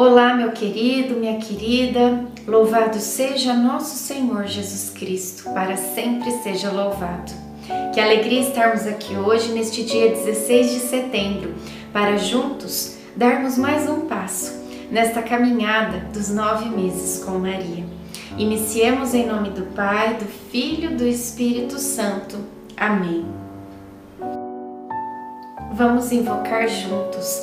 Olá, meu querido, minha querida, louvado seja nosso Senhor Jesus Cristo, para sempre seja louvado. Que alegria estarmos aqui hoje, neste dia 16 de setembro, para juntos darmos mais um passo nesta caminhada dos nove meses com Maria. Iniciemos em nome do Pai, do Filho e do Espírito Santo. Amém. Vamos invocar juntos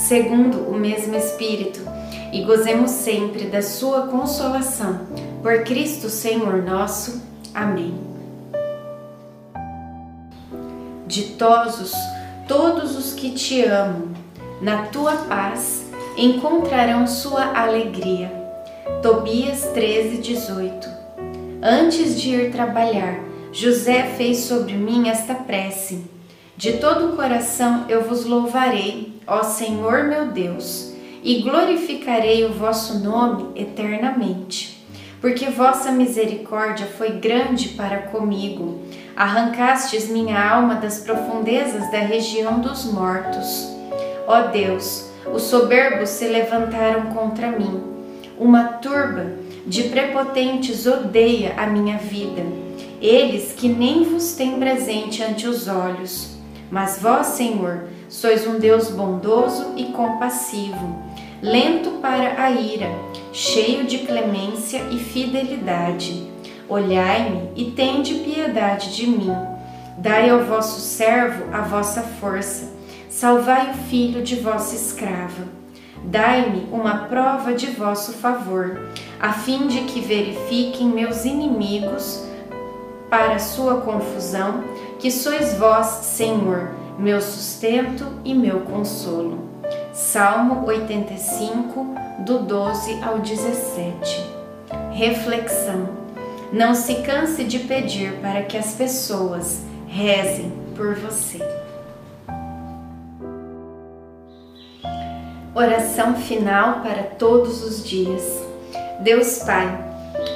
segundo o mesmo Espírito, e gozemos sempre da Sua consolação. Por Cristo Senhor nosso. Amém. Ditosos todos os que te amam, na tua paz encontrarão sua alegria. Tobias 13, 18 Antes de ir trabalhar, José fez sobre mim esta prece. De todo o coração eu vos louvarei, ó Senhor meu Deus, e glorificarei o vosso nome eternamente. Porque vossa misericórdia foi grande para comigo, arrancastes minha alma das profundezas da região dos mortos. Ó Deus, os soberbos se levantaram contra mim, uma turba de prepotentes odeia a minha vida, eles que nem vos têm presente ante os olhos. Mas vós, Senhor, sois um Deus bondoso e compassivo, lento para a ira, cheio de clemência e fidelidade. Olhai-me e tende piedade de mim. Dai ao vosso servo a vossa força. Salvai o filho de vossa escrava. Dai-me uma prova de vosso favor, a fim de que verifiquem meus inimigos para sua confusão, que sois vós, Senhor, meu sustento e meu consolo. Salmo 85, do 12 ao 17. Reflexão: Não se canse de pedir para que as pessoas rezem por você. Oração final para todos os dias. Deus Pai,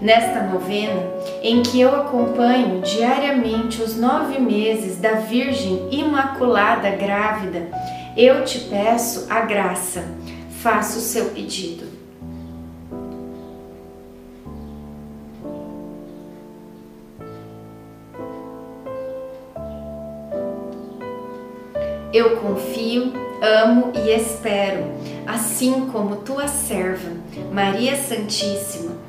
Nesta novena, em que eu acompanho diariamente os nove meses da Virgem Imaculada Grávida, eu te peço a graça, faça o seu pedido. Eu confio, amo e espero, assim como tua serva, Maria Santíssima